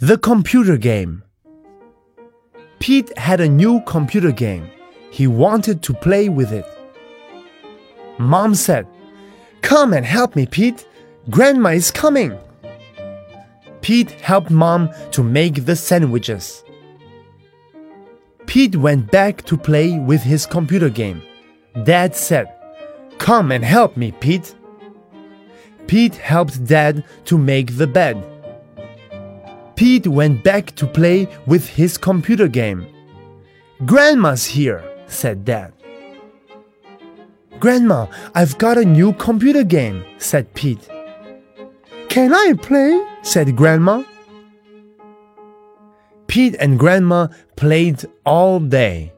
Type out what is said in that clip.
The computer game. Pete had a new computer game. He wanted to play with it. Mom said, Come and help me, Pete. Grandma is coming. Pete helped Mom to make the sandwiches. Pete went back to play with his computer game. Dad said, Come and help me, Pete. Pete helped Dad to make the bed. Pete went back to play with his computer game. Grandma's here, said Dad. Grandma, I've got a new computer game, said Pete. Can I play? said Grandma. Pete and Grandma played all day.